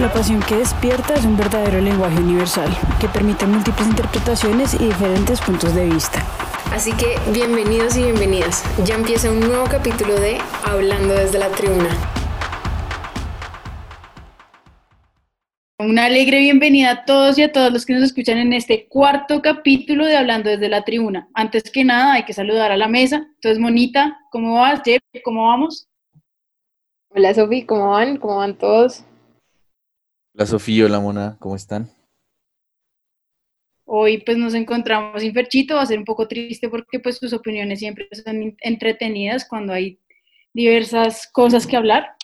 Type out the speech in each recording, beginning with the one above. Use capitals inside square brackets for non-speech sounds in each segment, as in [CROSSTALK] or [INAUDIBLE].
La pasión que despierta es un verdadero lenguaje universal que permite múltiples interpretaciones y diferentes puntos de vista. Así que bienvenidos y bienvenidas. Ya empieza un nuevo capítulo de Hablando desde la tribuna. Una alegre bienvenida a todos y a todos los que nos escuchan en este cuarto capítulo de Hablando desde la tribuna. Antes que nada, hay que saludar a la mesa. Entonces, Monita, ¿cómo vas? Jeff, ¿cómo vamos? Hola, Sofi, ¿cómo van? ¿Cómo van todos? Hola Sofía, hola Mona, ¿cómo están? Hoy pues nos encontramos sin Ferchito, va a ser un poco triste porque pues sus opiniones siempre son entretenidas cuando hay diversas cosas que hablar.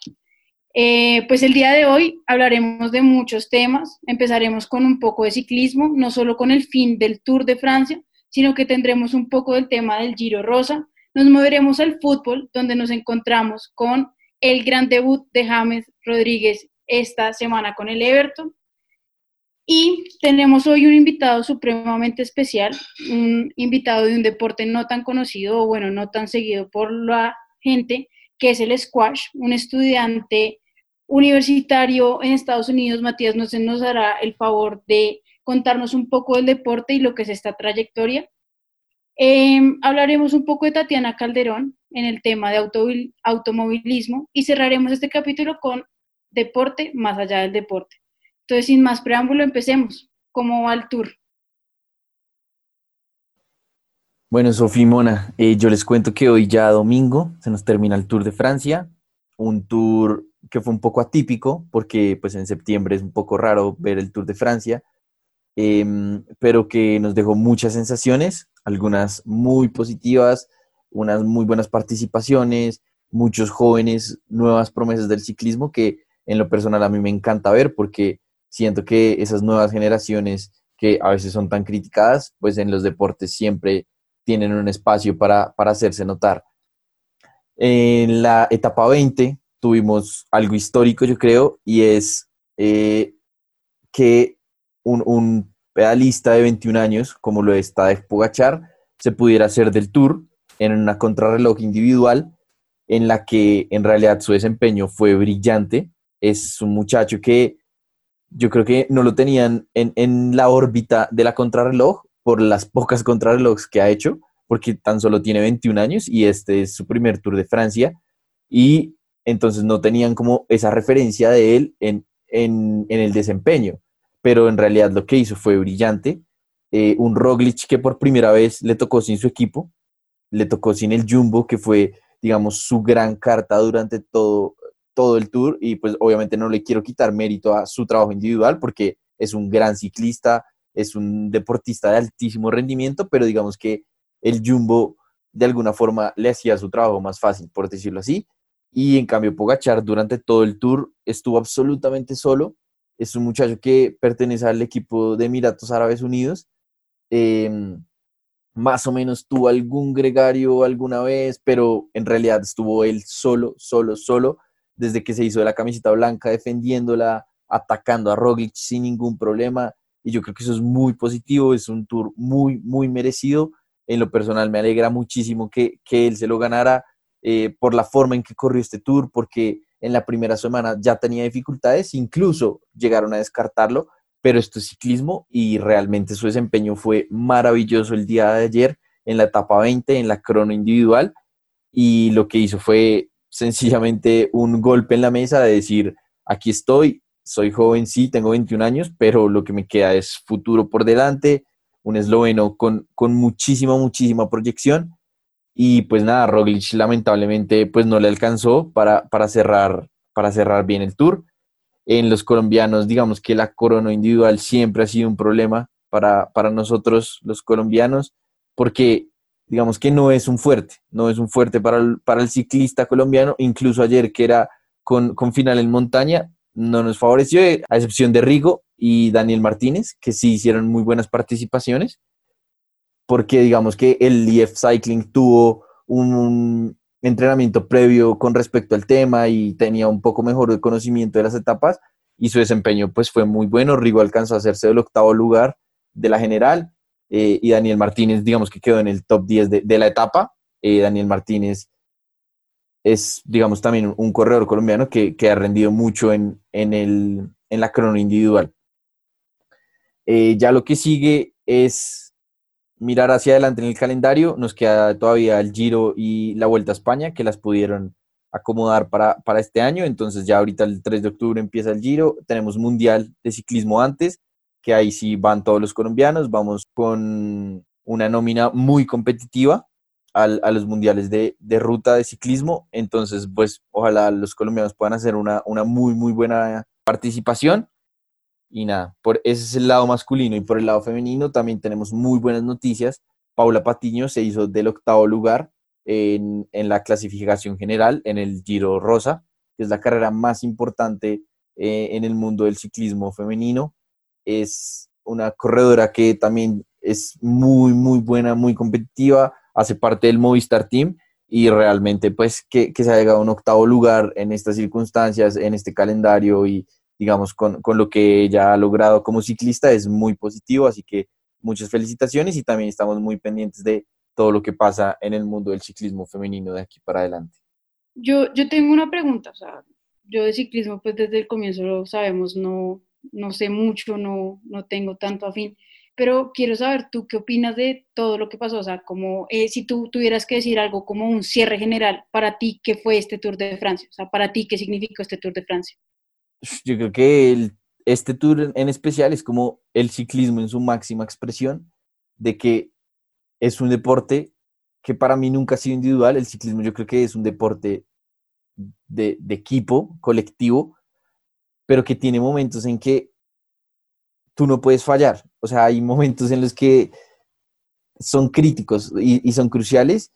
Eh, pues el día de hoy hablaremos de muchos temas, empezaremos con un poco de ciclismo, no solo con el fin del Tour de Francia, sino que tendremos un poco del tema del Giro Rosa, nos moveremos al fútbol, donde nos encontramos con el gran debut de James Rodríguez esta semana con el Everton. Y tenemos hoy un invitado supremamente especial, un invitado de un deporte no tan conocido o bueno, no tan seguido por la gente, que es el squash, un estudiante universitario en Estados Unidos. Matías nos, nos hará el favor de contarnos un poco del deporte y lo que es esta trayectoria. Em, hablaremos un poco de Tatiana Calderón en el tema de automovilismo y cerraremos este capítulo con deporte más allá del deporte. Entonces, sin más preámbulo, empecemos. ¿Cómo va el tour? Bueno, Sofía Mona, eh, yo les cuento que hoy ya domingo se nos termina el Tour de Francia, un tour que fue un poco atípico porque pues en septiembre es un poco raro ver el Tour de Francia, em, pero que nos dejó muchas sensaciones, algunas muy positivas, unas muy buenas participaciones, muchos jóvenes, nuevas promesas del ciclismo que en lo personal a mí me encanta ver porque siento que esas nuevas generaciones que a veces son tan criticadas, pues en los deportes siempre tienen un espacio para, hacerse notar. En la etapa 20 tuvimos algo histórico, yo creo, y es eh, que un, pedalista de 21 años, como lo está de Pogachar, se pudiera hacer del Tour en una contrarreloj individual en la que en realidad su desempeño fue brillante, es un muchacho que yo creo que no lo tenían en, la órbita de la contrarreloj por las pocas contrarrelojes que ha hecho, porque tan solo tiene 21 años y este es su primer Tour de Francia. Y entonces no tenían como esa referencia de él en, el desempeño. Pero en realidad lo que hizo fue brillante. Eh, un Roglic que por primera vez le tocó sin su equipo, le tocó sin el Jumbo, que fue, digamos, su gran carta durante todo, todo el tour y pues obviamente no le quiero quitar mérito a su trabajo individual porque es un gran ciclista, es un deportista de altísimo rendimiento, pero digamos que el Jumbo de alguna forma le hacía su trabajo más fácil, por decirlo así. Y en cambio Pogachar durante todo el tour estuvo absolutamente solo. Es un muchacho que pertenece al equipo de Emiratos Árabes Unidos. Em, más o menos tuvo algún gregario alguna vez, pero en realidad estuvo él solo, solo, solo desde que se hizo la camiseta blanca, defendiéndola, atacando a Roglic sin ningún problema. Y yo creo que eso es muy positivo, es un tour muy, muy merecido. En lo personal me alegra muchísimo que, él se lo ganara eh, por la forma en que corrió este tour, porque en la primera semana ya tenía dificultades, incluso llegaron a descartarlo, pero esto es ciclismo y realmente su desempeño fue maravilloso el día de ayer en la etapa 20, en la crono individual, y lo que hizo fue sencillamente un golpe en la mesa de decir, aquí estoy, soy joven, sí, tengo 21 años, pero lo que me queda es futuro por delante, un esloveno con, con muchísima, muchísima proyección. Y pues nada, Roglic lamentablemente pues no le alcanzó para, para, cerrar, para cerrar bien el tour. En los colombianos, digamos que la corona individual siempre ha sido un problema para, para nosotros los colombianos, porque digamos que no es un fuerte, no es un fuerte para el, para el ciclista colombiano, incluso ayer que era con, con final en montaña, no nos favoreció, a excepción de Rigo y Daniel Martínez, que sí hicieron muy buenas participaciones, porque digamos que el EF Cycling tuvo un entrenamiento previo con respecto al tema y tenía un poco mejor conocimiento de las etapas y su desempeño pues fue muy bueno. Rigo alcanzó a hacerse del octavo lugar de la general eh, y Daniel Martínez, digamos que quedó en el top 10 de, la etapa. Eh, Daniel Martínez es, digamos, también un corredor colombiano que, ha rendido mucho en, el, en la crono individual. Eh, ya lo que sigue es mirar hacia adelante en el calendario. Nos queda todavía el Giro y la Vuelta a España, que las pudieron acomodar para, para este año. Entonces ya ahorita el 3 de octubre empieza el Giro. Tenemos Mundial de Ciclismo antes que ahí sí van todos los colombianos. Vamos con una nómina muy competitiva a los mundiales de, ruta de ciclismo. Entonces, pues ojalá los colombianos puedan hacer una, muy, muy buena participación. Y nada, por ese es el lado masculino y por el lado femenino también tenemos muy buenas noticias. Paula Patiño se hizo del octavo lugar en, en la clasificación general en el Giro Rosa, que es la carrera más importante eh, en el mundo del ciclismo femenino es una corredora que también es muy, muy buena, muy competitiva, hace parte del Movistar Team y realmente pues que, se ha llegado a un octavo lugar en estas circunstancias, en este calendario y digamos con, con, lo que ella ha logrado como ciclista es muy positivo, así que muchas felicitaciones y también estamos muy pendientes de todo lo que pasa en el mundo del ciclismo femenino de aquí para adelante. Yo, yo tengo una pregunta, o sea, yo de ciclismo pues desde el comienzo lo sabemos, no, no sé mucho, no, no tengo tanto afín, pero quiero saber tú qué opinas de todo lo que pasó, o sea, como eh, si tú tuvieras que decir algo como un cierre general para ti, ¿qué fue este Tour de Francia? O sea, para ti, ¿qué significó este Tour de Francia? Yo creo que este Tour en especial es como el ciclismo en su máxima expresión, de que es un deporte que para mí nunca ha sido individual, el ciclismo yo creo que es un deporte de, de equipo, colectivo, pero que tiene momentos en que tú no puedes fallar. O sea, hay momentos en los que son críticos y, son cruciales.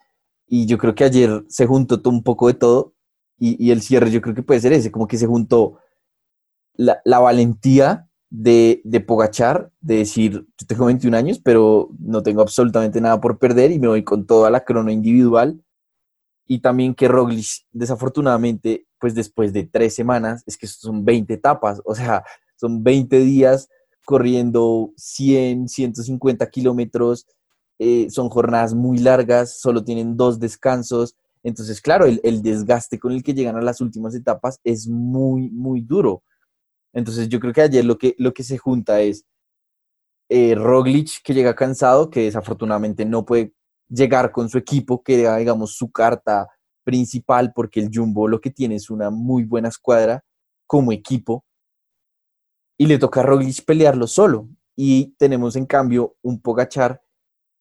Y yo creo que ayer se juntó un poco de todo. Y, el cierre yo creo que puede ser ese, como que se juntó la, valentía de, de, Pogachar, de decir, yo tengo 21 años, pero no tengo absolutamente nada por perder y me voy con toda la crono individual. Y también que Roglic, desafortunadamente, pues después de tres semanas, es que son 20 etapas, o sea, son 20 días corriendo 100, 150 kilómetros, eh, son jornadas muy largas, solo tienen dos descansos, entonces, claro, el, desgaste con el que llegan a las últimas etapas es muy, muy duro. Entonces, yo creo que ayer lo que, lo que se junta es eh, Roglic, que llega cansado, que desafortunadamente no puede llegar con su equipo, que digamos su carta principal porque el Jumbo lo que tiene es una muy buena escuadra como equipo y le toca a Roglic pelearlo solo. Y tenemos en cambio un Pogachar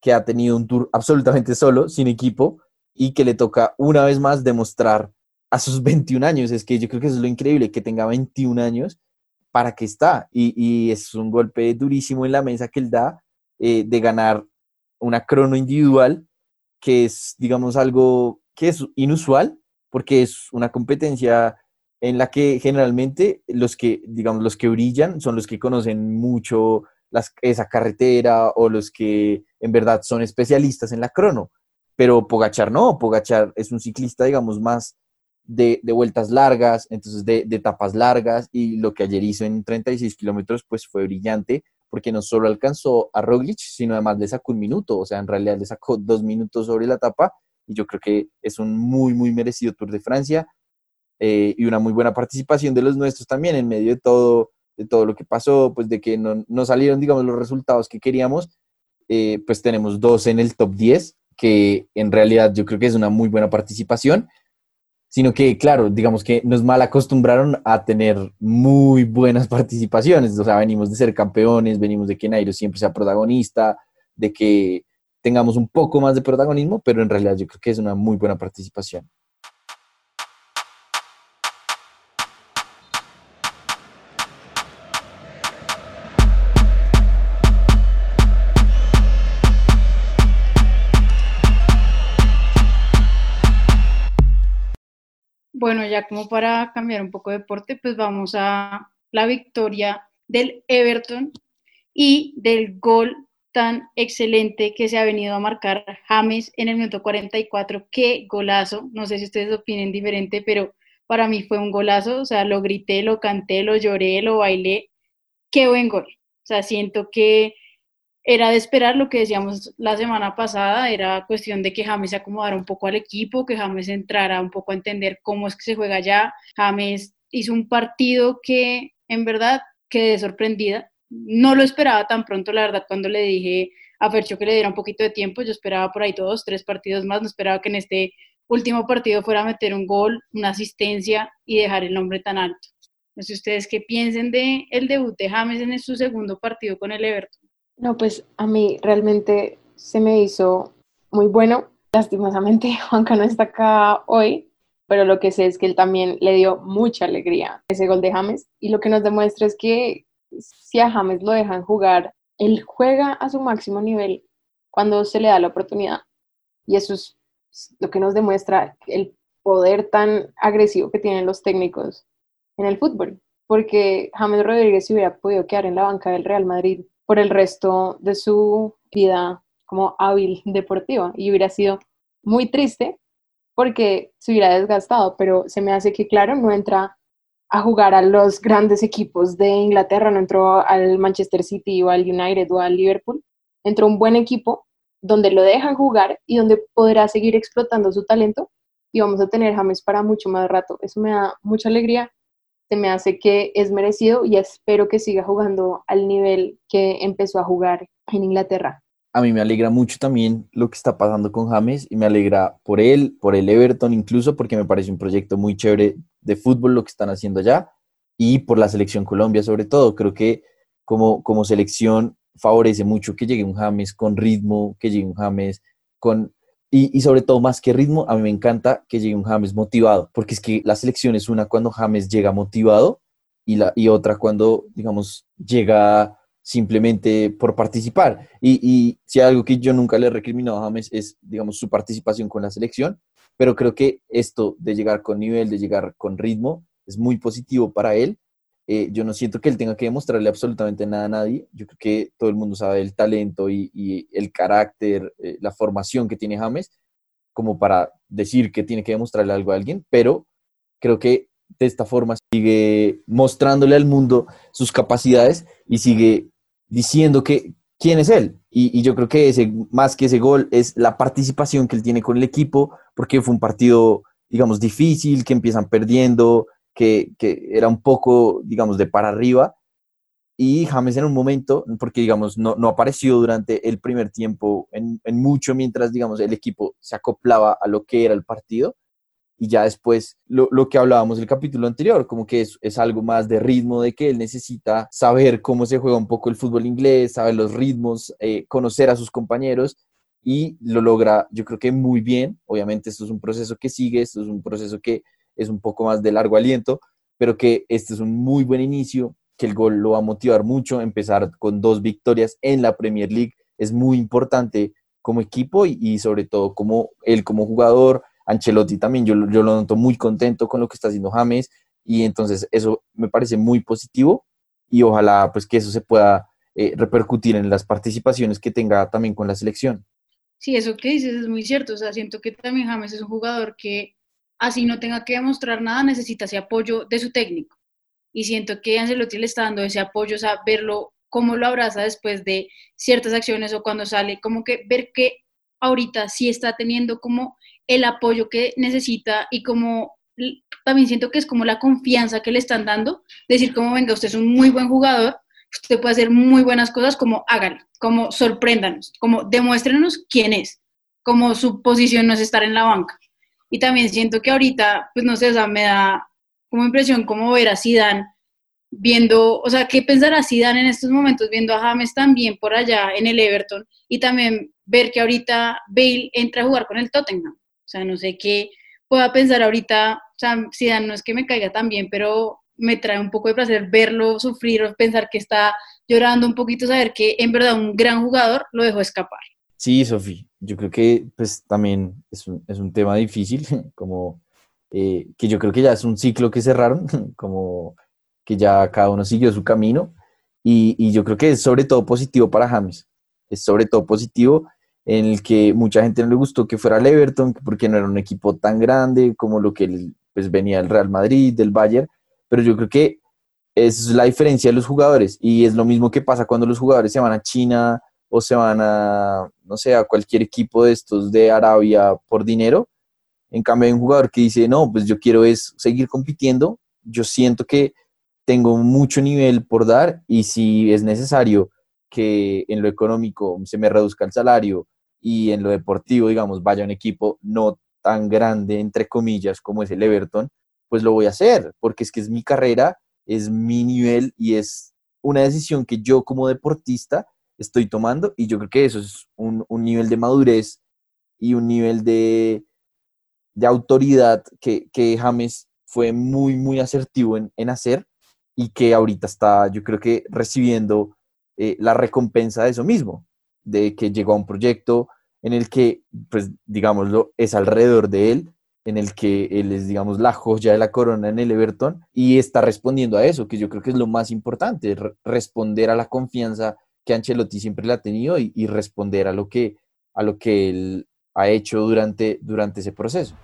que ha tenido un tour absolutamente solo, sin equipo, y que le toca una vez más demostrar a sus [LAUGHS] 21 años. Es que yo creo que eso es lo increíble, que tenga 21 años para que está. Y, es un golpe durísimo en la mesa que él da eh, de ganar una crono individual, que es, digamos, algo que es inusual porque es una competencia en la que generalmente los que, digamos, los que brillan son los que conocen mucho esa carretera o los que en verdad son especialistas en la crono. Pero Pogachar no, Pogachar es un ciclista, digamos, más de, vueltas largas, entonces de, de, etapas largas, y lo que ayer hizo en 36 kilómetros, pues fue brillante, porque no solo alcanzó a Roglic, sino además le sacó un minuto, o sea, en realidad le sacó dos minutos sobre la etapa, y yo creo que es un muy, muy merecido Tour de Francia eh, y una muy buena participación de los nuestros también en medio de todo, de todo lo que pasó, pues de que no, no salieron, digamos, los resultados que queríamos, eh, pues tenemos dos en el top 10, que en realidad yo creo que es una muy buena participación, sino que, claro, digamos que nos mal acostumbraron a tener muy buenas [LAUGHS] participaciones, o sea, venimos de ser campeones, venimos de que Nairo siempre sea protagonista, de que tengamos un poco más de protagonismo, pero en realidad yo creo que es una muy buena participación. Bueno, ya como para cambiar un poco de deporte, pues vamos a la victoria del Everton y del gol tan excelente que se ha venido a marcar James en el minuto 44. Qué golazo. No sé si ustedes opinen diferente, pero para mí fue un golazo. O sea, lo grité, lo canté, lo lloré, lo bailé. Qué buen gol. O sea, siento que era de esperar lo que decíamos la semana pasada, era cuestión de que James se acomodara un poco al equipo, que James entrara un poco a entender cómo es que se juega ya. James hizo un partido que en verdad quedé sorprendida. No lo esperaba tan pronto, la verdad, cuando le dije a Fercho que le diera un poquito de tiempo, yo esperaba por ahí dos, tres partidos más, no esperaba que en este último partido fuera a meter un gol, una asistencia y dejar el nombre tan alto. No sé ustedes qué piensen de el debut de James en su segundo partido con el Everton. No, pues a mí realmente se me hizo muy bueno. Lastimosamente [LAUGHS] Juanca no está acá hoy, pero lo que sé es que él también le dio mucha alegría ese gol de James. Y lo que nos demuestra es que si a James lo dejan jugar, él juega a su máximo nivel cuando se le da la oportunidad. Y eso es lo que nos demuestra el poder tan agresivo que tienen los técnicos en el fútbol, porque James Rodríguez hubiera podido quedar en la banca del Real Madrid por el resto de su vida como hábil deportiva y hubiera sido muy triste porque se hubiera desgastado, pero se me hace que, claro, no entra a jugar a los grandes equipos de Inglaterra, no entró al Manchester City o al United o al Liverpool, entró un buen equipo donde lo dejan jugar y donde podrá seguir explotando su talento y vamos a tener James para mucho más rato. Eso me da mucha alegría se me hace que es merecido y espero que siga jugando al nivel que empezó a jugar en Inglaterra. A mí me alegra mucho también lo que está pasando con James y me alegra por él, por el Everton incluso, porque me parece un proyecto muy chévere de fútbol lo que están haciendo allá y por la selección Colombia sobre todo. Creo que como, como selección favorece mucho que llegue un James con ritmo, que llegue un James con y, sobre todo, más que ritmo, a mí me encanta que llegue un James motivado, porque es que la selección es una cuando James llega motivado y, la, y otra cuando, digamos, llega simplemente por participar. Y, y si algo que yo nunca le he recriminado a James es, digamos, su participación con la selección, pero creo que esto de llegar con nivel, de llegar con ritmo, es muy positivo para él eh, yo no siento que él tenga que demostrarle absolutamente nada a nadie. Yo creo que todo el mundo sabe el talento y, el carácter, eh, la formación que tiene James, como para decir que tiene que demostrarle algo a alguien, pero creo que de esta forma sigue mostrándole al mundo sus capacidades y sigue diciendo que quién es él. Y, y, yo creo que ese, más que ese gol es la participación que él tiene con el equipo, porque fue un partido, digamos, difícil, que empiezan perdiendo, que, era un poco, digamos, de para arriba. Y James en un momento, porque digamos, no, no apareció durante el primer tiempo en, mucho, mientras, digamos, el equipo se acoplaba a lo que era el partido. Y ya después, lo, lo que hablábamos el capítulo anterior, como que es, es, algo más de ritmo, de que él necesita saber cómo se juega un poco el fútbol inglés, saber los ritmos, eh, conocer a sus compañeros y lo logra, yo creo que muy bien. Obviamente esto es un proceso que sigue, esto es un proceso que es un poco más de largo aliento, pero que este es un muy buen inicio, que el gol lo va a motivar mucho, empezar con dos victorias en la Premier League es muy importante como equipo y, sobre todo como él como jugador, Ancelotti también, yo, yo lo noto muy contento con lo que está haciendo James y entonces eso me parece muy positivo y ojalá pues que eso se pueda eh, repercutir en las participaciones que tenga también con la selección. Sí, eso que dices es muy cierto, o sea, siento que también James es un jugador que así no tenga que demostrar nada, necesita ese apoyo de su técnico. Y siento que Ancelotti le está dando ese apoyo, o sea, verlo cómo lo abraza después de ciertas acciones o cuando sale, como que ver que ahorita sí está teniendo como el apoyo que necesita y como también siento que es como la confianza que le están dando, decir como venga, usted es un muy buen jugador, usted puede hacer muy buenas cosas, como háganlo, como sorpréndanos, como demuéstrenos quién es, como su posición no es estar en la banca. Y también siento que ahorita, pues no sé, o sea, me da como impresión como ver a Zidane viendo, o sea, qué pensará Zidane en estos momentos viendo a James también por allá en el Everton y también ver que ahorita Bale entra a jugar con el Tottenham. O sea, no sé qué pueda pensar ahorita, o sea, Zidane no es que me caiga tan bien, pero me trae un poco de placer verlo sufrir o pensar que está llorando un poquito, saber que en verdad un gran jugador lo dejó escapar. Sí, Sofía, yo creo que pues también es un, es un tema difícil, [LAUGHS] como eh, que yo creo que ya es un ciclo que cerraron, [LAUGHS] como que ya cada uno siguió su camino, y, y yo creo que es sobre todo positivo para James, es sobre todo positivo en el que mucha gente no le gustó que fuera el Everton, porque no era un equipo tan grande como lo que pues, venía del Real Madrid, del Bayern, pero yo creo que es la diferencia de los jugadores y es lo mismo que pasa cuando los jugadores se van a China o se van a, no sé, a cualquier equipo de estos de Arabia por dinero. En cambio hay un jugador que dice, no, pues yo quiero es seguir compitiendo, yo siento que tengo mucho nivel por dar y si es necesario que en lo económico se me reduzca el salario y en lo deportivo, digamos, vaya un equipo no tan grande, entre comillas, como es el Everton, pues lo voy a hacer, porque es que es mi carrera, es mi nivel y es una decisión que yo como deportista estoy tomando y yo creo que eso es un, nivel de madurez y un nivel de, de autoridad que, que, James fue muy, muy asertivo en, en, hacer y que ahorita está, yo creo que recibiendo eh, la recompensa de eso mismo, de que llegó a un proyecto en el que, pues, digámoslo, es alrededor de él, en el que él es, digamos, la joya de la corona en el Everton y está respondiendo a eso, que yo creo que es lo más importante, responder a la confianza que Ancelotti siempre le ha tenido y, responder a lo que, a lo que él ha hecho durante, durante ese proceso.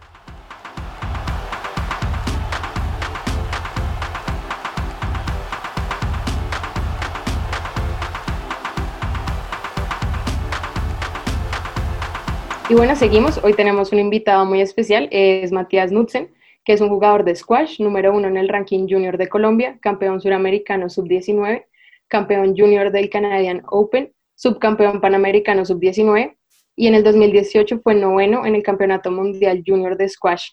Y bueno, seguimos. Hoy tenemos un invitado muy especial, es Matías Nutzen, que es un jugador de squash, número uno en el ranking junior de Colombia, campeón suramericano sub-19, campeón junior del Canadian Open, subcampeón panamericano sub-19 y en el 2018 fue noveno en el Campeonato Mundial Junior de Squash.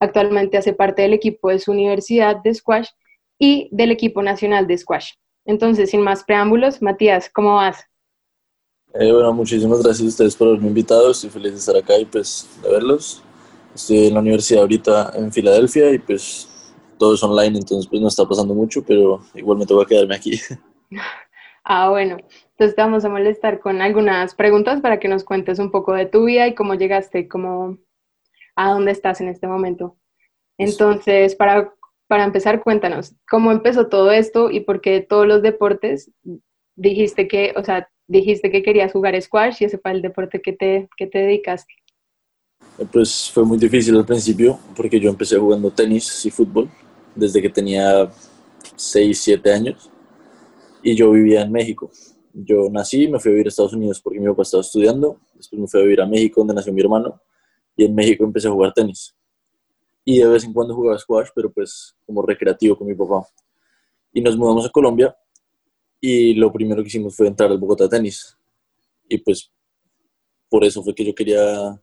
Actualmente hace parte del equipo de su universidad de squash y del equipo nacional de squash. Entonces, sin más preámbulos, Matías, ¿cómo vas? Eh, bueno, muchísimas gracias a ustedes por haberme invitado. Estoy feliz de estar acá y pues de verlos. Estoy en la universidad ahorita en Filadelfia y pues todo es online, entonces pues no está pasando mucho, pero igual me a quedarme aquí. [LAUGHS] Ah, bueno. Entonces te vamos a molestar con algunas preguntas para que nos cuentes un poco de tu vida y cómo llegaste, cómo, a dónde estás en este momento. Entonces, para, para empezar, cuéntanos, ¿cómo empezó todo esto y por qué todos los deportes dijiste que, o sea, dijiste que querías jugar squash y ese fue el deporte que te, que te dedicaste. Pues fue muy difícil al principio porque yo empecé jugando tenis y fútbol desde que tenía 6, 7 años y yo vivía en México. Yo nací, me fui a vivir a Estados Unidos porque mi papá estaba estudiando, después me fui a vivir a México donde nació mi hermano y en México empecé a jugar tenis. Y de vez en cuando jugaba squash, pero pues como recreativo con mi papá. Y nos mudamos a Colombia y lo primero que hicimos fue entrar al Bogotá Tenis. Y pues por eso fue que yo quería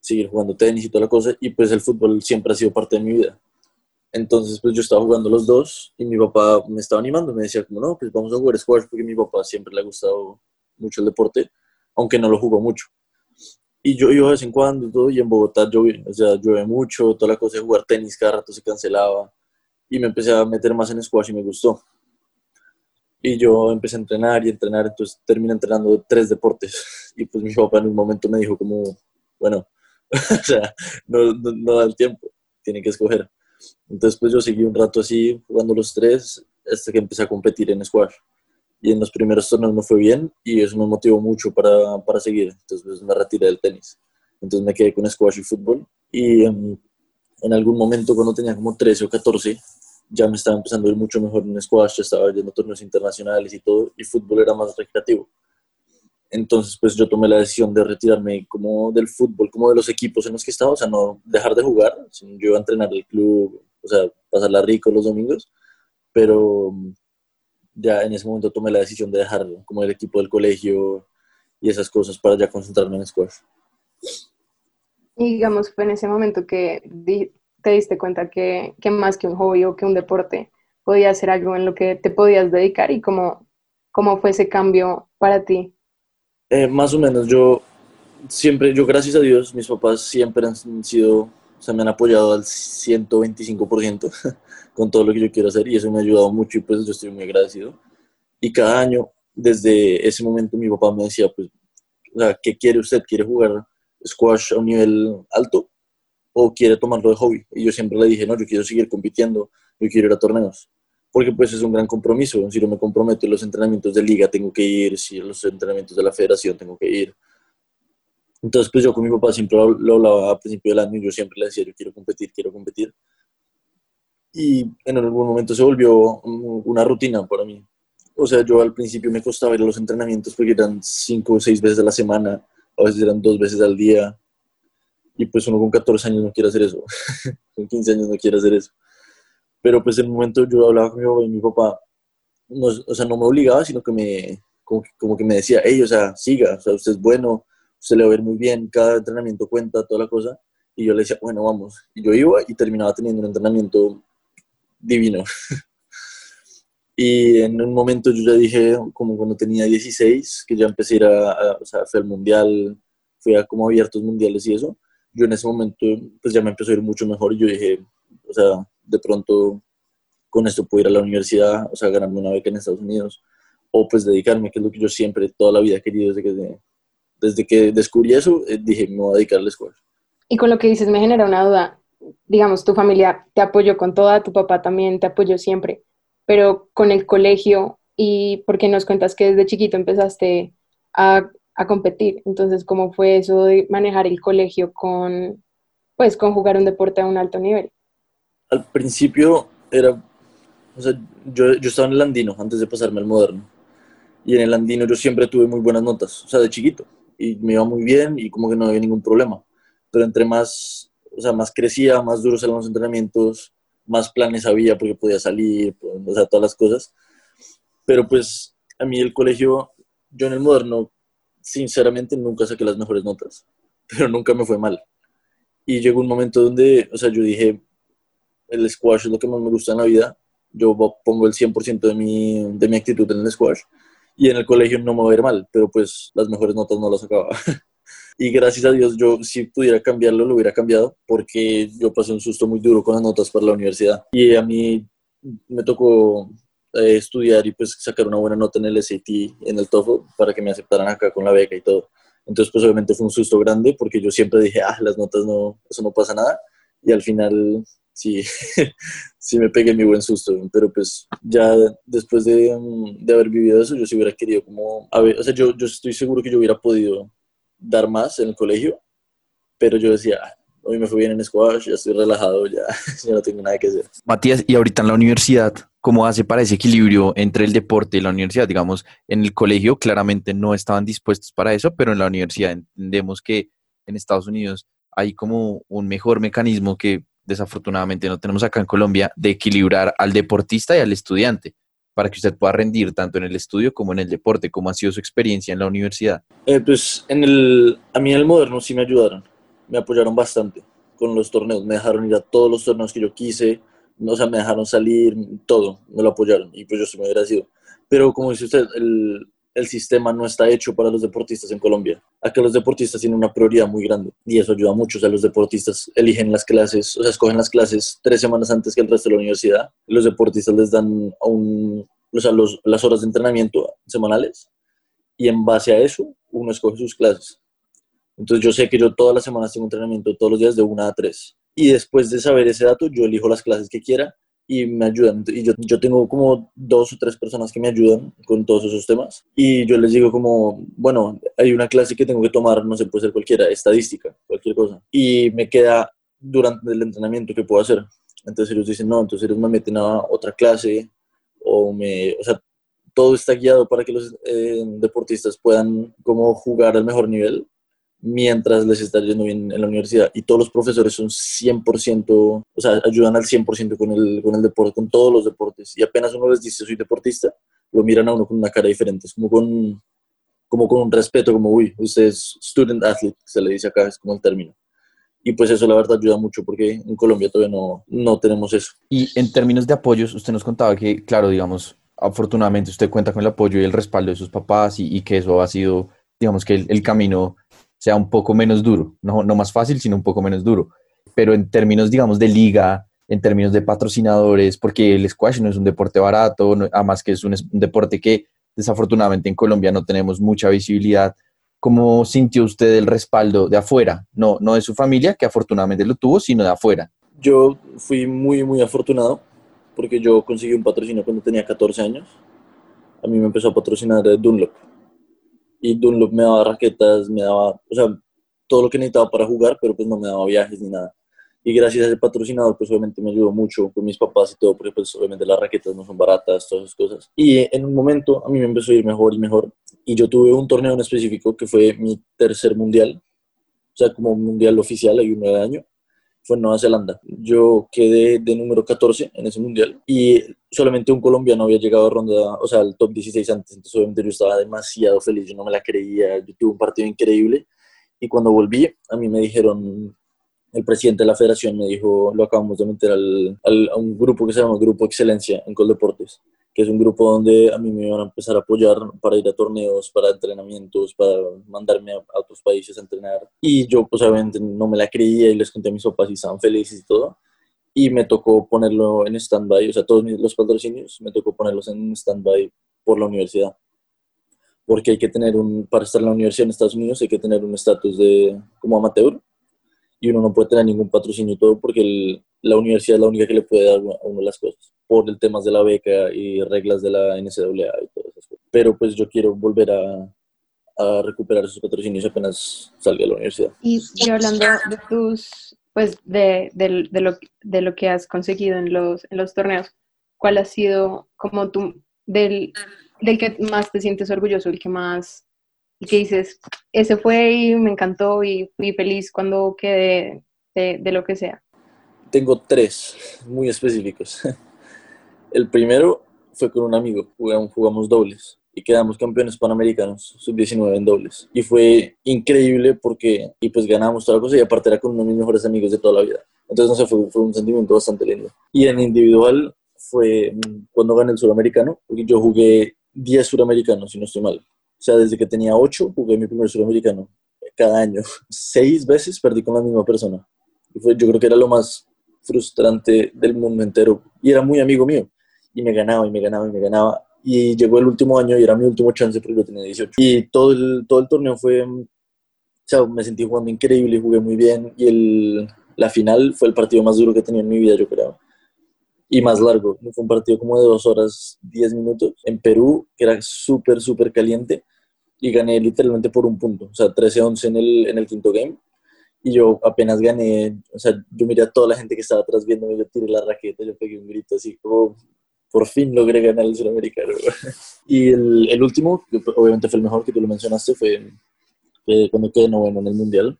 seguir jugando tenis y toda la cosa. Y pues el fútbol siempre ha sido parte de mi vida. Entonces pues yo estaba jugando los dos y mi papá me estaba animando. Me decía como, no, pues vamos a jugar squash porque a mi papá siempre le ha gustado mucho el deporte, aunque no lo jugó mucho. Y yo iba de vez en cuando y todo, y en Bogotá llueve, o sea, llueve mucho, toda la cosa de jugar tenis cada rato se cancelaba. Y me empecé a meter más en squash y me gustó. Y yo empecé a entrenar y entrenar, entonces terminé entrenando tres deportes. [LAUGHS] Y pues mi papá en un momento me dijo como, bueno, [LAUGHS] o sea, no, no, da el tiempo, tiene que escoger. Entonces pues yo seguí un rato así jugando los tres hasta que empecé a competir en squash. Y en los primeros torneos no fue bien y eso me motivó mucho para, para seguir. Entonces pues me retiré del tenis. Entonces me quedé con squash y fútbol. Y en, en algún momento cuando tenía como 13 o 14 ya me estaba empezando a ir mucho mejor en squash, estaba yendo a torneos internacionales y todo, y fútbol era más recreativo. Entonces, pues yo tomé la decisión de retirarme como del fútbol, como de los equipos en los que estaba, o sea, no dejar de jugar, yo iba a entrenar el club, o sea, pasarla rico los domingos, pero ya en ese momento tomé la decisión de dejar como el equipo del colegio y esas cosas para ya concentrarme en squash. Y digamos, fue en ese momento que te diste cuenta que, más que un hobby o que un deporte podía ser algo en lo que te podías dedicar y cómo, cómo fue ese cambio para ti? Eh, más o menos, yo siempre, yo gracias a Dios, mis papás siempre han sido, o sea, me han apoyado al 125% [LAUGHS] con todo lo que yo quiero hacer y eso me ha ayudado mucho y pues yo estoy muy agradecido. Y cada año, desde ese momento, mi papá me decía, pues, ¿qué quiere usted? ¿Quiere jugar squash a un nivel alto? o quiere tomarlo de hobby. Y yo siempre le dije, no, yo quiero seguir compitiendo, yo quiero ir a torneos. Porque pues es un gran compromiso. Si no me comprometo en los entrenamientos de liga, tengo que ir. Si en los entrenamientos de la federación, tengo que ir. Entonces, pues yo con mi papá siempre lo hablaba a principio del año y yo siempre le decía, yo quiero competir, quiero competir. Y en algún momento se volvió una rutina para mí. O sea, yo al principio me costaba ir a los entrenamientos porque eran cinco o seis veces a la semana, a veces eran dos veces al día. Y pues uno con 14 años no quiere hacer eso, [LAUGHS] con 15 años no quiere hacer eso. Pero pues en un momento yo hablaba con mi papá y mi papá, no, o sea, no me obligaba, sino que me, como, como que me decía, hey, o sea, siga, o sea, usted es bueno, se le va a ver muy bien, cada entrenamiento cuenta, toda la cosa. Y yo le decía, bueno, vamos. Y yo iba y terminaba teniendo un entrenamiento divino. [LAUGHS] y en un momento yo ya dije, como cuando tenía 16, que ya empecé a ir a, o sea, fui al mundial, fui a como abiertos mundiales y eso. Yo en ese momento, pues ya me empezó a ir mucho mejor y yo dije, o sea, de pronto con esto puedo ir a la universidad, o sea, ganarme una beca en Estados Unidos, o pues dedicarme, que es lo que yo siempre, toda la vida he querido desde que desde que descubrí eso, eh, dije, me voy a dedicar a la escuela. Y con lo que dices me genera una duda. Digamos, tu familia te apoyó con toda, tu papá también te apoyó siempre, pero con el colegio y porque nos cuentas que desde chiquito empezaste a, a competir, entonces, ¿cómo fue eso de manejar el colegio con, pues, con jugar un deporte a un alto nivel? Al principio era, o sea, yo, yo estaba en el andino antes de pasarme al moderno. Y en el andino yo siempre tuve muy buenas notas, o sea, de chiquito y me iba muy bien y como que no había ningún problema. Pero entre más, o sea, más crecía, más duros eran los entrenamientos, más planes había porque podía salir, pues, o sea, todas las cosas. Pero pues a mí el colegio, yo en el moderno, sinceramente nunca saqué las mejores notas, pero nunca me fue mal. Y llegó un momento donde, o sea, yo dije, el squash es lo que más me gusta en la vida, yo pongo el 100% de mi, de mi actitud en el squash y en el colegio no me va a ir mal, pero pues las mejores notas no las sacaba. [LAUGHS] y gracias a Dios yo si pudiera cambiarlo lo hubiera cambiado porque yo pasé un susto muy duro con las notas para la universidad y a mí me tocó eh, estudiar y pues sacar una buena nota en el SAT, en el TOEFL para que me aceptaran acá con la beca y todo. Entonces pues obviamente fue un susto grande porque yo siempre dije, ah, las notas no, eso no pasa nada y al final sí, [LAUGHS] sí me pegué mi buen susto, pero pues ya después de, mm, de, haber vivido eso, yo sí hubiera querido como, a ver, o sea, yo, yo estoy seguro que yo hubiera podido dar más en el colegio, pero yo decía, ah, hoy me fue bien en squash, ya estoy relajado, ya, [LAUGHS] ya no tengo nada que hacer. Matías, y ahorita en la universidad, ¿cómo hace para ese equilibrio entre el deporte y la universidad? Digamos, en el colegio claramente no estaban dispuestos para eso, pero en la universidad entendemos que en Estados Unidos hay como un mejor mecanismo que desafortunadamente no tenemos acá en Colombia, de equilibrar al deportista y al estudiante para que usted pueda rendir tanto en el estudio como en el deporte? ¿Cómo ha sido su experiencia en la universidad? Eh, pues en el, a mí en el moderno sí me ayudaron, me apoyaron bastante con los torneos, me dejaron ir a todos los torneos que yo quise, o sea, me dejaron salir, todo, me lo apoyaron y pues yo estoy muy agradecido. Pero como dice usted, el, el sistema no está hecho para los deportistas en Colombia. Acá los deportistas tienen una prioridad muy grande y eso ayuda mucho. O sea, los deportistas eligen las clases, o sea, escogen las clases tres semanas antes que el resto de la universidad. Los deportistas les dan un, o sea, las horas de entrenamiento semanales y en base a eso uno escoge sus clases. Entonces yo sé que yo todas las semanas tengo entrenamiento todos los días de una a tres. Y después de saber ese dato, yo elijo las clases que quiera y me ayudan. Y yo, yo tengo como dos o tres personas que me ayudan con todos esos temas. Y yo les digo como, bueno, hay una clase que tengo que tomar, no sé, puede ser cualquiera, estadística, cualquier cosa. Y me queda durante el entrenamiento que puedo hacer. Entonces ellos dicen, no, entonces ellos me meten a otra clase o me, o sea, todo está guiado para que los eh, deportistas puedan como jugar al mejor nivel mientras les está yendo bien en la universidad. Y todos los profesores son 100%, o sea, ayudan al 100% con el, con el deporte, con todos los deportes. Y apenas uno les dice soy deportista, lo miran a uno con una cara diferente, es como con, como con un respeto, como, uy, usted es student athlete, se le dice acá, es como el término. Y pues eso la verdad ayuda mucho porque en Colombia todavía no, no tenemos eso. Y en términos de apoyos, usted nos contaba que, claro, digamos, afortunadamente usted cuenta con el apoyo y el respaldo de sus papás y, y que eso ha sido, digamos, que el, el camino sea un poco menos duro, no, no más fácil, sino un poco menos duro. Pero en términos, digamos, de liga, en términos de patrocinadores, porque el squash no es un deporte barato, además que es un, deporte que desafortunadamente en Colombia no tenemos mucha visibilidad. ¿cómo sintió usted el respaldo de afuera? No, no de su familia, que afortunadamente lo tuvo, sino de afuera. Yo fui muy, muy afortunado porque yo conseguí un patrocinio cuando tenía 14 años. A mí me empezó a patrocinar Dunlop. Y Dunlop me daba raquetas, me daba, o sea, todo lo que necesitaba para jugar, pero pues no me daba viajes ni nada. Y gracias a ese patrocinador, pues obviamente me ayudó mucho con mis papás y todo, porque pues obviamente las raquetas no son baratas, todas esas cosas. Y en un momento a mí me empezó a ir mejor y mejor. Y yo tuve un torneo en específico que fue mi tercer mundial, o sea, como mundial oficial, hay uno de año, fue en Nueva Zelanda. Yo quedé de número 14 en ese mundial y solamente un colombiano había llegado a ronda, o sea, al top 16 antes, entonces obviamente yo estaba demasiado feliz, yo no me la creía, yo tuve un partido increíble. Y cuando volví a mí me dijeron, el presidente de la federación me dijo, lo acabamos de meter al, a un grupo que se llama Grupo Excelencia en Coldeportes, que es un grupo donde a mí me iban a empezar a apoyar para ir a torneos, para entrenamientos, para mandarme a, otros países a entrenar. Y yo, pues obviamente no me la creía y les conté a mis papás y estaban felices y todo. Y me tocó ponerlo en stand-by, o sea, todos los patrocinios me tocó ponerlos en stand-by por la universidad. Porque hay que tener un, para estar en la universidad en Estados Unidos hay que tener un estatus de como amateur y uno no puede tener ningún patrocinio y todo porque la universidad es la única que le puede dar a uno las cosas por el temas de la beca y reglas de la NCAA y todas esas cosas. Pero pues yo quiero volver a, a recuperar esos patrocinios apenas salga de la universidad. Y, hablando de tus, pues de, de, de, lo, de lo que has conseguido en los, en los torneos, ¿cuál ha sido como tú, del, del que más te sientes orgulloso, el que más y que dices, ese fue y me encantó y fui feliz cuando quedé de, lo que sea? Tengo tres muy específicos. [LAUGHS] El primero fue con un amigo, jugamos, jugamos dobles y quedamos campeones panamericanos, sub-19 en dobles. Y fue increíble porque, y pues ganamos toda la cosa y aparte era con uno de mis mejores amigos de toda la vida. Entonces, no sé, fue, fue un sentimiento bastante lindo. Y en individual fue cuando gané el suramericano, porque yo jugué 10 suramericanos, si no estoy mal. O sea, desde que tenía ocho jugué mi primer sudamericano cada año. [LAUGHS] Seis veces perdí con la misma persona. Y fue, yo creo que era lo más frustrante del mundo entero. Y era muy amigo mío. Y me ganaba y me ganaba y me ganaba. Y llegó el último año y era mi último chance porque yo tenía 18. Y todo el, todo el torneo fue... O sea, me sentí jugando increíble, y jugué muy bien. Y el, la final fue el partido más duro que he tenido en mi vida, yo creo y más largo. Fue un partido como de dos horas, diez minutos en Perú, que era súper, súper caliente y gané literalmente por un punto, o sea, 13-11 en el, en el quinto game. Y yo apenas gané, o sea, yo miré a toda la gente que estaba atrás viéndome, yo tiré la raqueta, yo pegué un grito así como, por fin logré ganar el sudamericano. [LAUGHS] y el, el, último, que obviamente fue el mejor que tú lo mencionaste, fue, cuando quedé noveno en el mundial,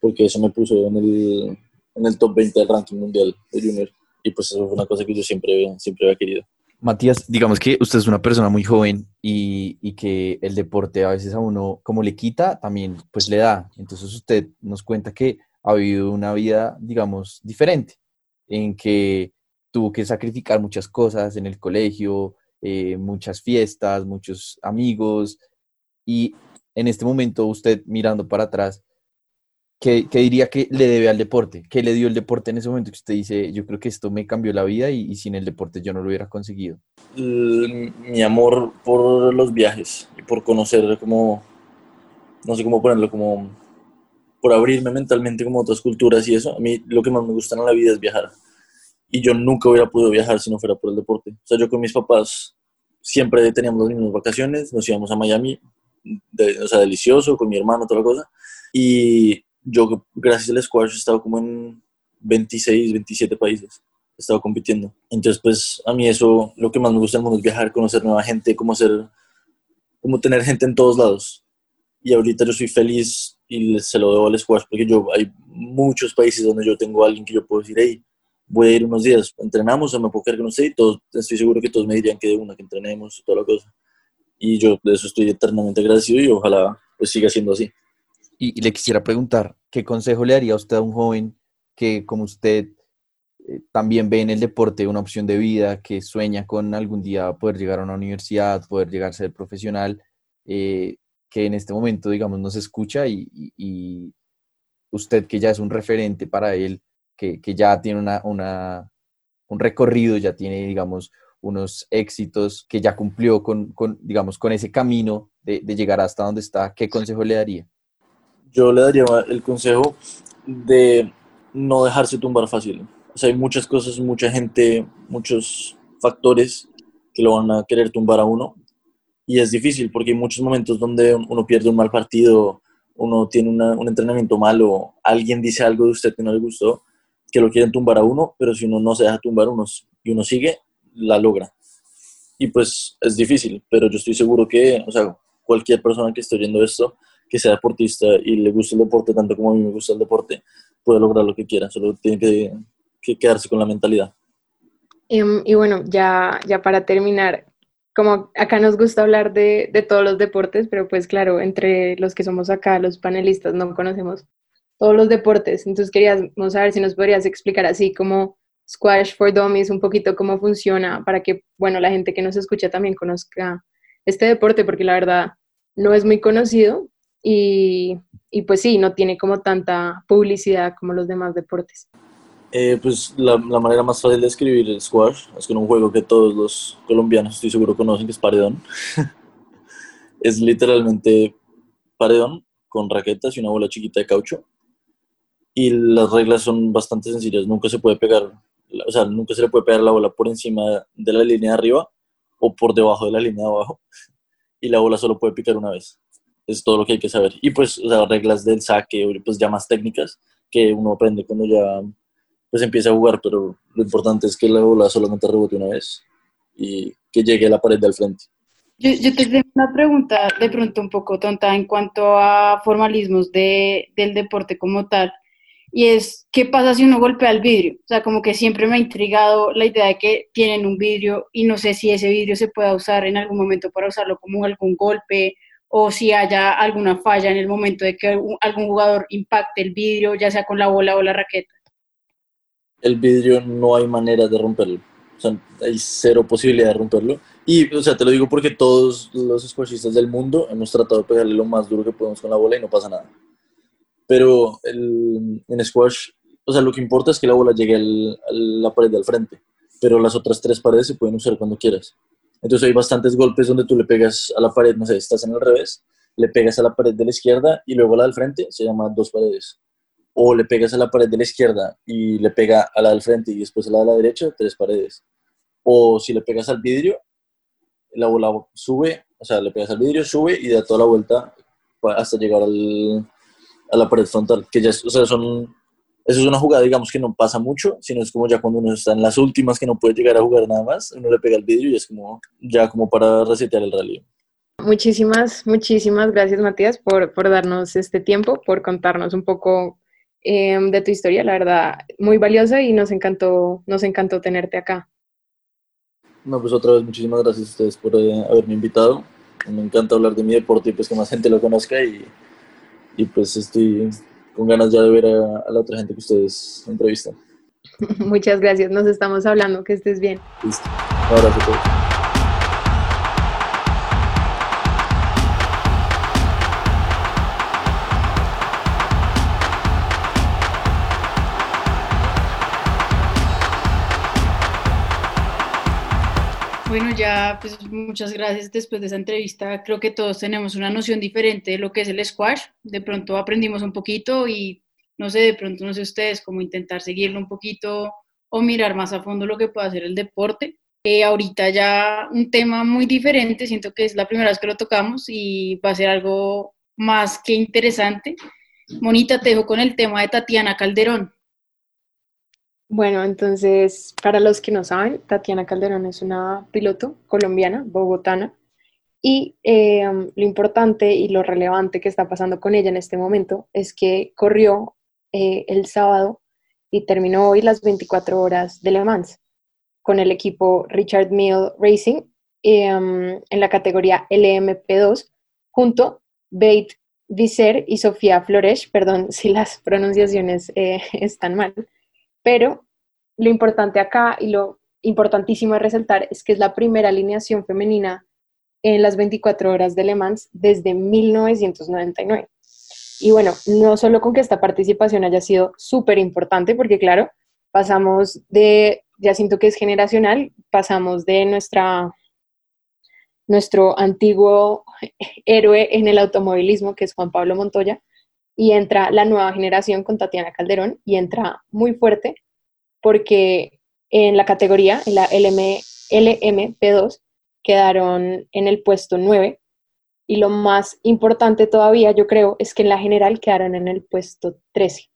porque eso me puso en el, en el top 20 del ranking mundial de junior y pues eso fue una cosa que yo siempre, siempre había querido. Matías, digamos que usted es una persona muy joven y, y, que el deporte a veces a uno, como le quita, también pues le da. Entonces usted nos cuenta que ha vivido una vida, digamos, diferente, en que tuvo que sacrificar muchas cosas en el colegio, eh, muchas fiestas, muchos amigos, y en este momento usted mirando para atrás, ¿qué, diría que le debe al deporte? ¿Qué le dio el deporte en ese momento que usted dice, yo creo que esto me cambió la vida y, sin el deporte yo no lo hubiera conseguido? mi amor por los viajes y por conocer como, no sé cómo ponerlo, como por abrirme mentalmente como otras culturas y eso. A mí lo que más me gusta en la vida es viajar. Y yo nunca hubiera podido viajar si no fuera por el deporte. O sea, yo con mis papás siempre teníamos las mismas vacaciones, nos íbamos a Miami, o sea, delicioso, con mi hermano, toda la cosa. Y yo gracias al squash he estado como en 26, 27 países, he estado compitiendo. Entonces, pues a mí eso, lo que más me gusta del mundo es viajar, conocer nueva gente, como hacer, como tener gente en todos lados. Y ahorita yo soy feliz y se lo debo al squash porque yo hay muchos países donde yo tengo a alguien que yo puedo decir, hey, voy a ir unos días, entrenamos o me puedo quedar que no sé, y todos, estoy seguro que todos me dirían que de una, que entrenemos, toda la cosa. Y yo de eso estoy eternamente agradecido y ojalá pues siga siendo así. Y, le quisiera preguntar, ¿qué consejo le daría a usted a un joven que, como usted, eh, también ve en el deporte una opción de vida, que sueña con algún día poder llegar a una universidad, poder llegar a ser profesional, eh, que en este momento, digamos, nos escucha y, usted que ya es un referente para él, que, ya tiene una, una, un recorrido, ya tiene, digamos, unos éxitos, que ya cumplió con, con, digamos, con ese camino de, de llegar hasta donde está, ¿qué consejo le daría? Yo le daría el consejo de no dejarse tumbar fácil. O sea, hay muchas cosas, mucha gente, muchos factores que lo van a querer tumbar a uno. Y es difícil porque hay muchos momentos donde uno pierde un mal partido, uno tiene un entrenamiento malo, alguien dice algo de usted que no le gustó, que lo quieren tumbar a uno, pero si uno no se deja tumbar uno, y uno sigue, la logra. Y pues es difícil, pero yo estoy seguro que, o sea, cualquier persona que esté oyendo esto, que sea deportista y le guste el deporte tanto como a mí me gusta el deporte, puede lograr lo que quiera, solo tiene que, que quedarse con la mentalidad. Em, y, bueno, ya, ya para terminar, como acá nos gusta hablar de, de, todos los deportes, pero pues claro, entre los que somos acá, los panelistas, no conocemos todos los deportes. Entonces queríamos saber si nos podrías explicar así como Squash for Dummies, un poquito cómo funciona, para que, bueno, la gente que nos escucha también conozca este deporte, porque la verdad no es muy conocido y, y pues sí, no tiene como tanta publicidad como los demás deportes. Eh, pues la, la, manera más fácil de escribir el squash es con un juego que todos los colombianos estoy seguro conocen, que es paredón. [LAUGHS] es literalmente paredón con raquetas y una bola chiquita de caucho. Y las reglas son bastante sencillas. Nunca se puede pegar, o sea, nunca se le puede pegar la bola por encima de la línea de arriba o por debajo de la línea de abajo. [LAUGHS] Y la bola solo puede picar una vez. Es todo lo que hay que saber. Y pues, o sea, reglas del saque, pues ya más técnicas que uno aprende cuando ya pues empieza a jugar, pero lo importante es que la bola solamente rebote una vez y que llegue a la pared del frente. Yo, yo te tengo una pregunta de pronto un poco tonta en cuanto a formalismos de, del deporte como tal, y es, ¿qué pasa si uno golpea el vidrio? O sea, como que siempre me ha intrigado la idea de que tienen un vidrio y no sé si ese vidrio se pueda usar en algún momento para usarlo como algún golpe o si haya alguna falla en el momento de que algún jugador impacte el vidrio, ya sea con la bola o la raqueta el vidrio no hay manera de romperlo. O sea, hay cero posibilidad de romperlo. Y, o sea, te lo digo porque todos los squashistas del mundo hemos tratado de pegarle lo más duro que podemos con la bola y no pasa nada. Pero el, en squash, o sea, lo que importa es que la bola llegue al, a la pared del frente. Pero las otras tres paredes se pueden usar cuando quieras. Entonces hay bastantes golpes donde tú le pegas a la pared, no sé, estás en el revés, le pegas a la pared de la izquierda y luego a la del frente, se llama dos paredes o le pegas a la pared de la izquierda y le pega a la del frente y después a la de la derecha, tres paredes. O si le pegas al vidrio, la bola sube, o sea, le pegas al vidrio, sube y da toda la vuelta hasta llegar al, a la pared frontal, que ya, o sea, son, eso es una jugada, digamos, que no pasa mucho, sino es como ya cuando uno está en las últimas que no puede llegar a jugar nada más, uno le pega al vidrio y es como, ya como para resetear el rally. Muchísimas, muchísimas gracias, Matías, por, por darnos este tiempo, por contarnos un poco Em, de tu historia, la verdad, muy valiosa y nos encantó, nos encantó tenerte acá. No, pues otra vez muchísimas gracias a ustedes por eh, haberme invitado. Me encanta hablar de mi deporte y pues que más gente lo conozca y, y pues estoy con ganas ya de ver a, a la otra gente que ustedes entrevistan. [LAUGHS] Muchas gracias, nos estamos hablando, que estés bien. Listo. Un abrazo a todos. Bueno, ya pues muchas gracias después de esa entrevista. Creo que todos tenemos una noción diferente de lo que es el squash. De pronto aprendimos un poquito y no sé, de pronto no sé ustedes cómo intentar seguirlo un poquito o mirar más a fondo lo que puede hacer el deporte. Eh, ahorita ya un tema muy diferente, siento que es la primera vez que lo tocamos y va a ser algo más que interesante. Monita, te dejo con el tema de Tatiana Calderón. Bueno, entonces, para los que no saben, Tatiana Calderón es una piloto colombiana, bogotana, y eh, lo importante y lo relevante que está pasando con ella en este momento es que corrió eh, el sábado y terminó hoy las 24 horas de Le Mans con el equipo Richard Mill Racing em, en la categoría LMP2 junto Beit Visser y Sofía Flores, perdón [LAUGHS] si las pronunciaciones eh, están mal, pero lo importante acá y lo importantísimo de resaltar es que es la primera alineación femenina en las 24 horas de Le Mans desde 1999. Y bueno, no solo con que esta participación haya sido súper importante, porque claro, pasamos de, ya siento que es generacional, pasamos de nuestra, nuestro antiguo héroe en el automovilismo, que es Juan Pablo Montoya, y entra la nueva generación con Tatiana Calderón y entra muy fuerte porque en la categoría, en la LM, LMP2, quedaron en el puesto 9 y lo más importante todavía, yo creo, es que en la general quedaron en el puesto 13.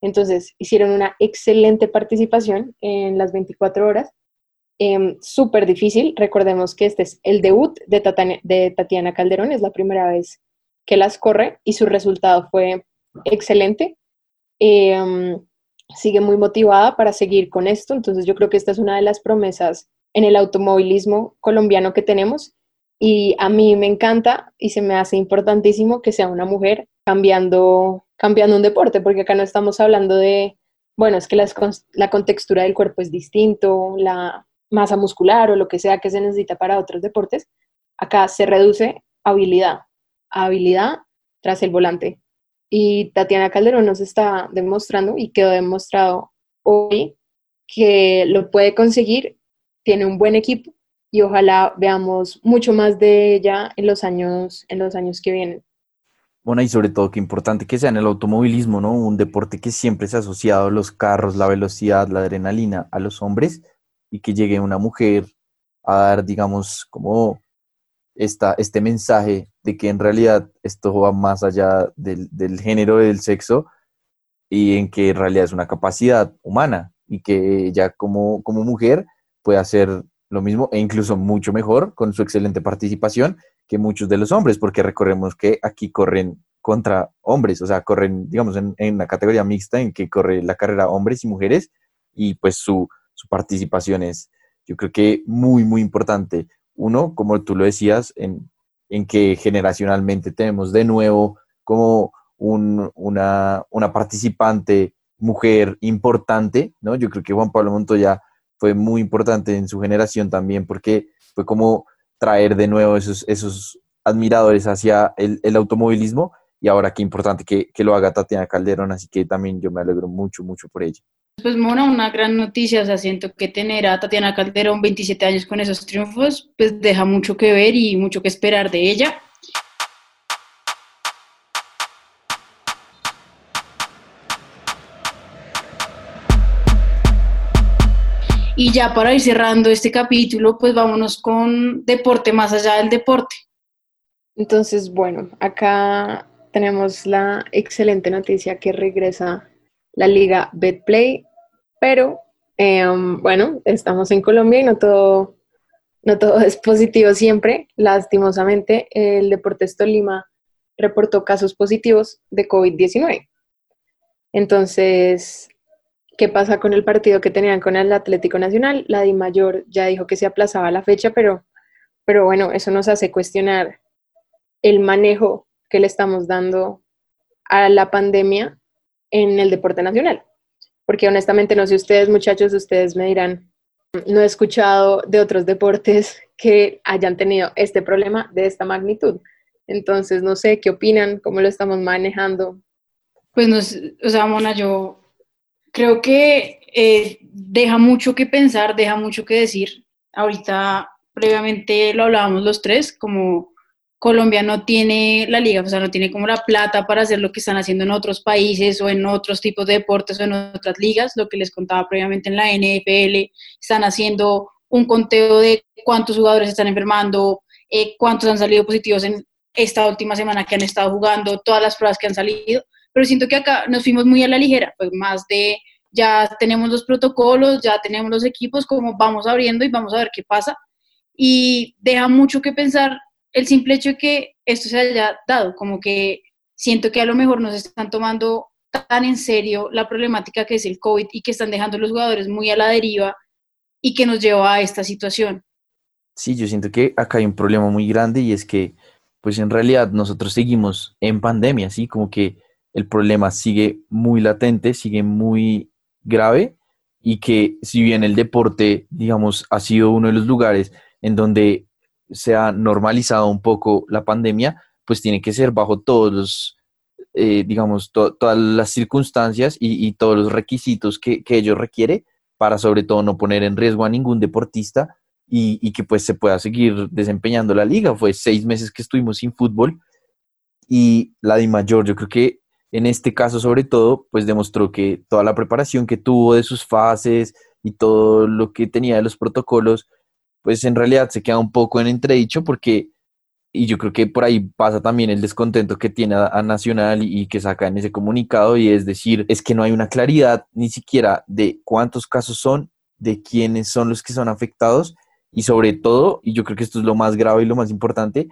Entonces, hicieron una excelente participación en las 24 horas. Em, súper difícil. Recordemos que este es el debut de, de Tatiana Calderón, es la primera vez que las corre y su resultado fue excelente. Em, sigue muy motivada para seguir con esto, entonces yo creo que esta es una de las promesas en el automovilismo colombiano que tenemos. Y a mí me encanta y se me hace importantísimo que sea una mujer cambiando, cambiando un deporte, porque acá no estamos hablando de, bueno, es que la contextura del cuerpo es distinto, la masa muscular o lo que sea que se necesita para otros deportes, acá se reduce habilidad, habilidad tras el volante. Y Tatiana Calderón nos está demostrando y quedó demostrado hoy que lo puede conseguir, tiene un buen equipo y ojalá veamos mucho más de ella en los años, en los años que vienen. Bueno, y sobre todo que importante que sea en el automovilismo, ¿no? Un deporte que siempre se ha asociado a los carros, la velocidad, la adrenalina a los hombres y que llegue una mujer a dar, digamos, como esta, este mensaje de que en realidad esto va más allá del, del género y del sexo y en que en realidad es una capacidad humana y que ella como, como mujer puede hacer lo mismo e incluso mucho mejor con su excelente participación que muchos de los hombres, porque recordemos que aquí corren contra hombres, o sea, corren, digamos, en, en una categoría mixta en que corre la carrera hombres y mujeres y pues su, su participación es, yo creo que muy, muy importante. Uno, como tú lo decías, en, que generacionalmente tenemos de nuevo como un, una, una, participante mujer importante, ¿no? Yo creo que Juan Pablo Montoya fue muy importante en su generación también porque fue como traer de nuevo esos, esos admiradores hacia el, el automovilismo y ahora qué importante que, que, lo haga Tatiana Calderón, así que también yo me alegro mucho, mucho por ella. Pues Mona, una gran noticia, o sea, siento que tener a Tatiana Calderón 27 años con esos triunfos, pues deja mucho que ver y mucho que esperar de ella. Y ya para ir cerrando este capítulo, pues vámonos con deporte más allá del deporte. Entonces, bueno, acá tenemos la excelente noticia que regresa la liga Betplay, pero em, bueno, estamos en Colombia y no todo, no todo [LAUGHS] es positivo siempre. Lastimosamente, el Deportes Tolima reportó casos positivos de COVID-19. Entonces, qué pasa con el partido que tenían con el Atlético Nacional. La Di Mayor ya dijo que se aplazaba la fecha, pero, pero bueno, eso nos hace cuestionar el manejo que le estamos dando a la pandemia en el deporte nacional. Porque honestamente, no sé ustedes, muchachos, ustedes me dirán, no he escuchado de otros deportes [LAUGHS] que hayan tenido este problema de esta magnitud. Entonces, no sé, ¿qué opinan? ¿Cómo lo estamos manejando? Pues, no, o sea, Mona, yo creo que eh, deja mucho que pensar, deja mucho que decir. Ahorita, previamente lo hablábamos los tres, como Colombia no tiene la liga, o sea, no tiene como la plata para hacer lo que están haciendo en otros países o en otros tipos de deportes o en otras ligas, lo que les contaba previamente en la NFL, están haciendo un conteo de cuántos jugadores están enfermando, eh, cuántos han salido positivos en esta última semana que han estado jugando, todas las pruebas que han salido, pero siento que acá nos fuimos muy a la ligera, pues más de ya tenemos los protocolos, ya tenemos los equipos, como vamos abriendo y vamos a ver qué pasa. Y deja mucho que pensar el simple hecho de que esto se haya dado, como que siento que a lo mejor nos están tomando tan en serio la problemática que es el COVID y que están dejando a los jugadores muy a la deriva y que nos lleva a esta situación. Sí, yo siento que acá hay un problema muy grande y es que, pues en realidad nosotros seguimos en pandemia, ¿sí? Como que el problema sigue muy latente, sigue muy grave y que si bien el deporte, digamos, ha sido uno de los lugares en donde se ha normalizado un poco la pandemia, pues tiene que ser bajo todos los, eh, digamos, todas las circunstancias y, todos los requisitos que, que ello requiere para sobre todo no poner en riesgo a ningún deportista y, y, que pues se pueda seguir desempeñando la liga. Fue seis meses que estuvimos sin fútbol y la de mayor, yo creo que en este caso sobre todo, pues demostró que toda la preparación que tuvo de sus fases y todo lo que tenía de los protocolos, pues en realidad se queda un poco en entredicho porque, y yo creo que por ahí pasa también el descontento que tiene a, Nacional y, que saca en ese comunicado, y es decir, es que no hay una claridad ni siquiera de cuántos casos son, de quiénes son los que son afectados y sobre todo, y yo creo que esto es lo más grave y lo más importante,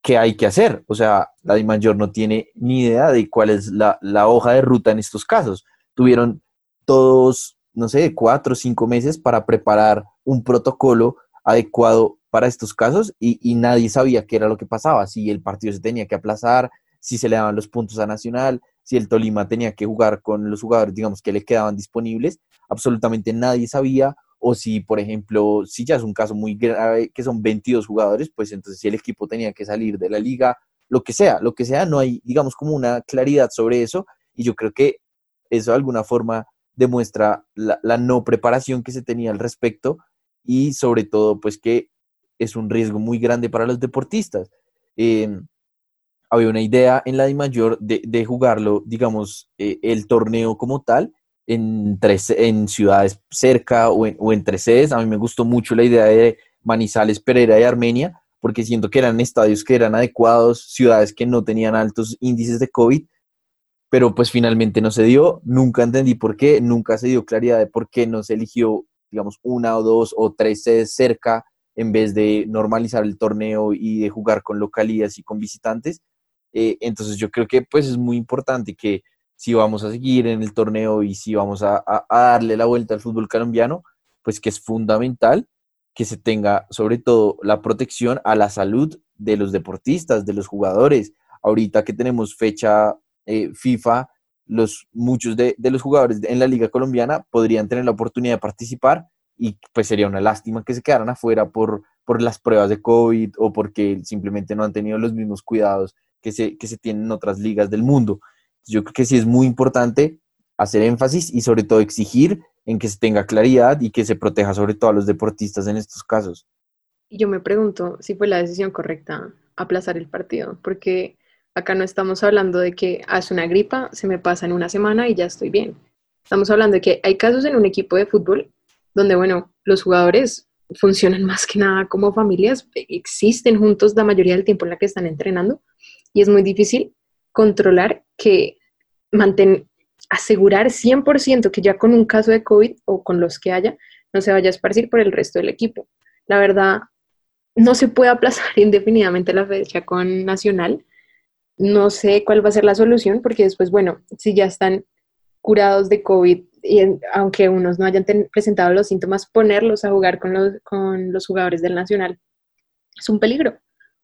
qué hay que hacer. O sea, la de mayor no tiene ni idea de cuál es la, hoja de ruta en estos casos. Tuvieron todos, no sé, cuatro o cinco meses para preparar un protocolo adecuado para estos casos y, nadie sabía qué era lo que pasaba, si el partido se tenía que aplazar, si se le daban los puntos a Nacional, si el Tolima tenía que jugar con los jugadores, digamos, que le quedaban disponibles, absolutamente nadie sabía o si, por ejemplo, si ya es un caso muy grave, que son 22 jugadores, pues entonces si el equipo tenía que salir de la liga, lo que sea, lo que sea, no hay, digamos, como una claridad sobre eso, y yo creo que eso de alguna forma demuestra la, no preparación que se tenía al respecto, y sobre todo, pues que es un riesgo muy grande para los deportistas. Em, había una idea en la de mayor de, de jugarlo, digamos, eh, el torneo como tal, en, tres, en ciudades cerca o, en, o entre sedes. A mí me gustó mucho la idea de Manizales, Pereira y Armenia, porque siento que eran estadios que eran adecuados, ciudades que no tenían altos índices de COVID, pero pues finalmente no se dio. Nunca entendí por qué, nunca se dio claridad de por qué no se eligió, digamos, una o dos o tres sedes cerca en vez de normalizar el torneo y de jugar con localías y con visitantes. Eh, entonces yo creo que pues es muy importante que si vamos a seguir en el torneo y si vamos a, darle la vuelta al fútbol colombiano, pues que es fundamental que se tenga sobre todo la protección a la salud de los deportistas, de los jugadores. Ahorita que tenemos fecha eh, FIFA, los, muchos de, los jugadores en la liga colombiana podrían tener la oportunidad de participar y pues sería una lástima que se quedaran afuera por, por las pruebas de COVID o porque simplemente no han tenido los mismos cuidados que se, que se tienen en otras ligas del mundo. Yo creo que sí es muy importante hacer énfasis y sobre todo exigir en que se tenga claridad y que se proteja sobre todo a los deportistas en estos casos. Yo me pregunto si fue la decisión correcta aplazar el partido, porque acá no estamos hablando de que hace una gripa, se me pasa en una semana y ya estoy bien. Estamos hablando de que hay casos en un equipo de fútbol donde, bueno, los jugadores funcionan más que nada como familias, existen juntos la mayoría del tiempo en la que están entrenando y es muy difícil controlar que mantener, asegurar 100% que ya con un caso de COVID o con los que haya, no se vaya a esparcir por el resto del equipo. La verdad, no se puede aplazar [LAUGHS] indefinidamente la fecha con Nacional. No sé cuál va a ser la solución, porque después, bueno, si ya están curados de COVID, y aunque unos no hayan presentado los síntomas, ponerlos a jugar con los, con los jugadores del Nacional es un peligro.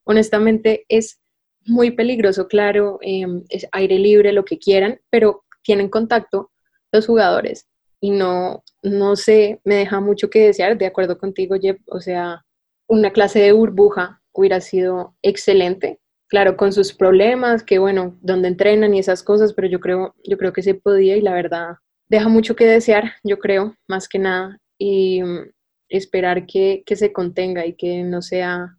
Honestamente, es muy peligroso, claro, em, es aire libre, lo que quieran, pero tienen contacto los jugadores y no, no sé, me deja mucho que desear, de acuerdo contigo, Jeff, o sea, una clase de burbuja hubiera sido excelente, claro, con sus problemas, que bueno, donde entrenan y esas cosas, pero yo creo, yo creo que se podía y la verdad deja mucho que desear, yo creo, más que nada, y mm, esperar que, que se contenga y que no sea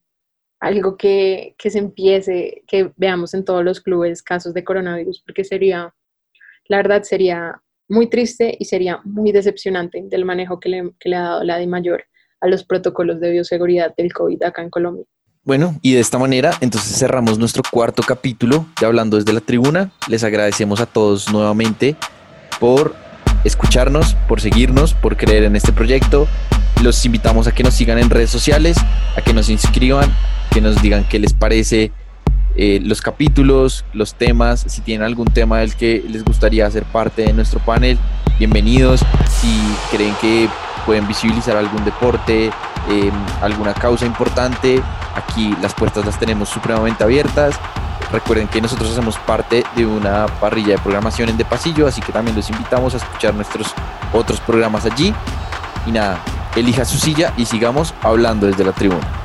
algo que, se empiece, que veamos en todos los clubes casos de coronavirus, porque sería, la verdad, sería muy triste y sería muy decepcionante del manejo que le, que le ha dado la de mayor a los protocolos de bioseguridad del COVID acá en Colombia. Bueno, y de esta manera entonces cerramos nuestro cuarto capítulo de Hablando desde la Tribuna. Les agradecemos a todos nuevamente por escucharnos, por seguirnos, por creer en este proyecto. Los invitamos a que nos sigan en redes sociales, a que nos inscriban, que nos digan qué les parece eh, los capítulos, los temas, si tienen algún tema del que les gustaría hacer parte de nuestro panel, bienvenidos. Si creen que pueden visibilizar algún deporte, em, alguna causa importante, aquí las puertas las tenemos supremamente abiertas. Recuerden que nosotros hacemos parte de una parrilla de programación en De Pasillo, así que también los invitamos a escuchar nuestros otros programas allí. Y nada, elija su silla y sigamos hablando desde la tribuna.